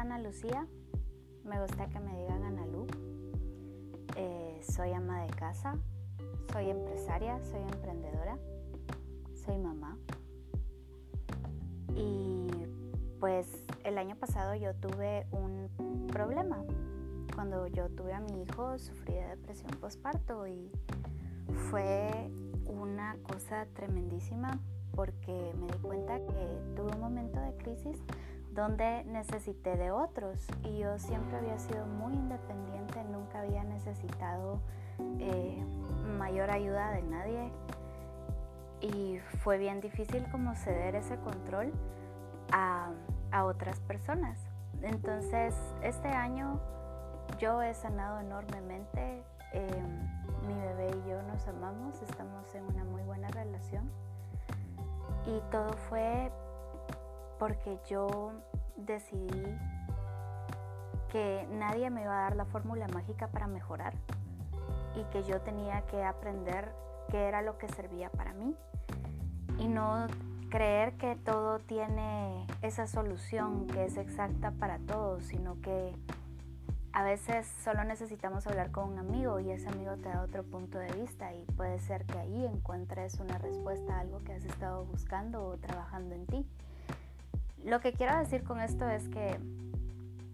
Ana Lucía. Me gusta que me digan Ana Lu. Eh, soy ama de casa, soy empresaria, soy emprendedora, soy mamá. Y pues el año pasado yo tuve un problema. Cuando yo tuve a mi hijo sufrí de depresión postparto y fue una cosa tremendísima porque me di cuenta que tuve un momento de crisis donde necesité de otros. Y yo siempre había sido muy independiente, nunca había necesitado eh, mayor ayuda de nadie. Y fue bien difícil como ceder ese control a, otras personas. Entonces este año yo he sanado enormemente, em, mi bebé y yo nos amamos, estamos en una muy buena relación. Y todo fue porque yo decidí que nadie me iba a dar la fórmula mágica para mejorar y que yo tenía que aprender qué era lo que servía para mí y no creer que todo tiene esa solución que es exacta para todos, sino que a veces solo necesitamos hablar con un amigo y ese amigo te da otro punto de vista y puede ser que ahí encuentres una respuesta a algo que has estado buscando o trabajando en ti. Lo que quiero decir con esto es que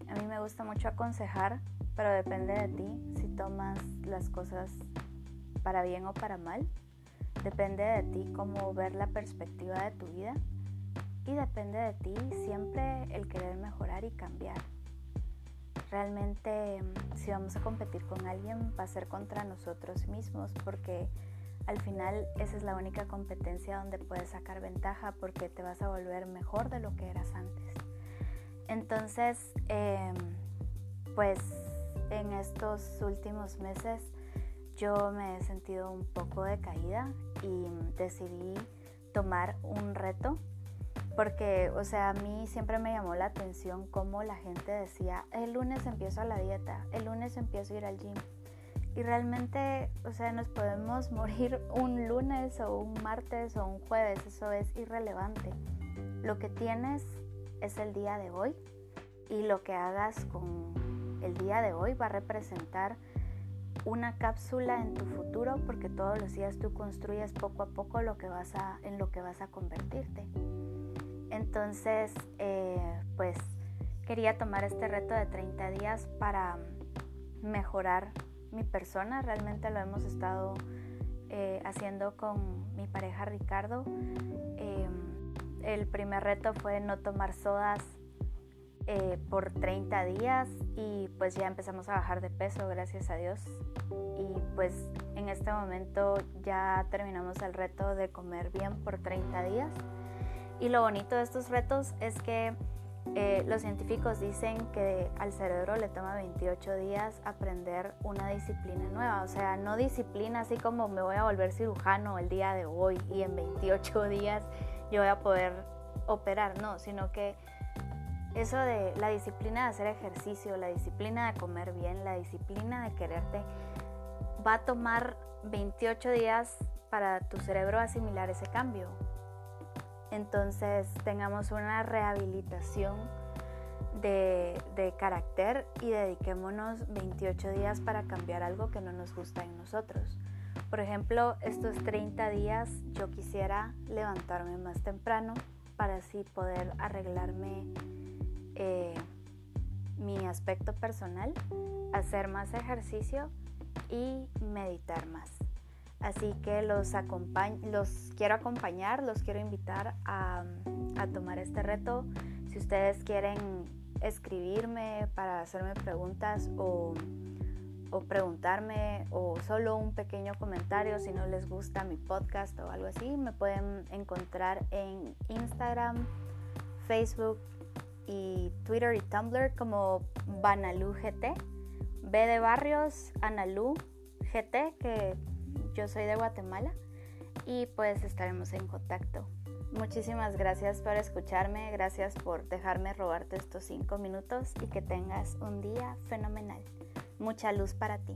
a mí me gusta mucho aconsejar, pero depende de ti si tomas las cosas para bien o para mal. Depende de ti cómo ver la perspectiva de tu vida y depende de ti siempre el querer mejorar y cambiar. Realmente si vamos a competir con alguien va a ser contra nosotros mismos porque al final esa es la única competencia donde puedes sacar ventaja porque te vas a volver mejor de lo que eras antes. Entonces, em, pues en estos últimos meses yo me he sentido un poco decaída y decidí tomar un reto porque, o sea, a mí siempre me llamó la atención cómo la gente decía, el lunes empiezo la dieta, el lunes empiezo a ir al gym. Y realmente, o sea, nos podemos morir un lunes o un martes o un jueves, eso es irrelevante. Lo que tienes es el día de hoy y lo que hagas con el día de hoy va a representar una cápsula en tu futuro porque todos los días tú construyes poco a poco lo que vas a, en lo que vas a convertirte. Entonces, eh, pues quería tomar este reto de 30 días para mejorar mi persona. Realmente lo hemos estado eh, haciendo con mi pareja Ricardo. Em, el primer reto fue no tomar sodas eh, por 30 días y pues ya empezamos a bajar de peso, gracias a Dios. Y pues en este momento ya terminamos el reto de comer bien por 30 días. Y lo bonito de estos retos es que eh, los científicos dicen que al cerebro le toma 28 días aprender una disciplina nueva. O sea, no disciplina así como me voy a volver cirujano el día de hoy y en 28 días yo voy a poder operar. No, sino que eso de la disciplina de hacer ejercicio, la disciplina de comer bien, la disciplina de quererte, va a tomar 28 días para tu cerebro asimilar ese cambio entonces tengamos una rehabilitación de, carácter y dediquémonos 28 días para cambiar algo que no nos gusta en nosotros. Por ejemplo, estos 30 días yo quisiera levantarme más temprano para así poder arreglarme eh, mi aspecto personal, hacer más ejercicio y meditar más. Así que los, los quiero acompañar, los quiero invitar a, tomar este reto. Si ustedes quieren escribirme para hacerme preguntas o, o, preguntarme o solo un pequeño comentario si no les gusta mi podcast o algo así, me pueden encontrar en Instagram, Facebook y Twitter y Tumblr como BanaluGT. B de Barrios, Analu GT, que yo soy de Guatemala y pues estaremos en contacto. Muchísimas gracias por escucharme, gracias por dejarme robarte estos cinco minutos y que tengas un día fenomenal. Mucha luz para ti.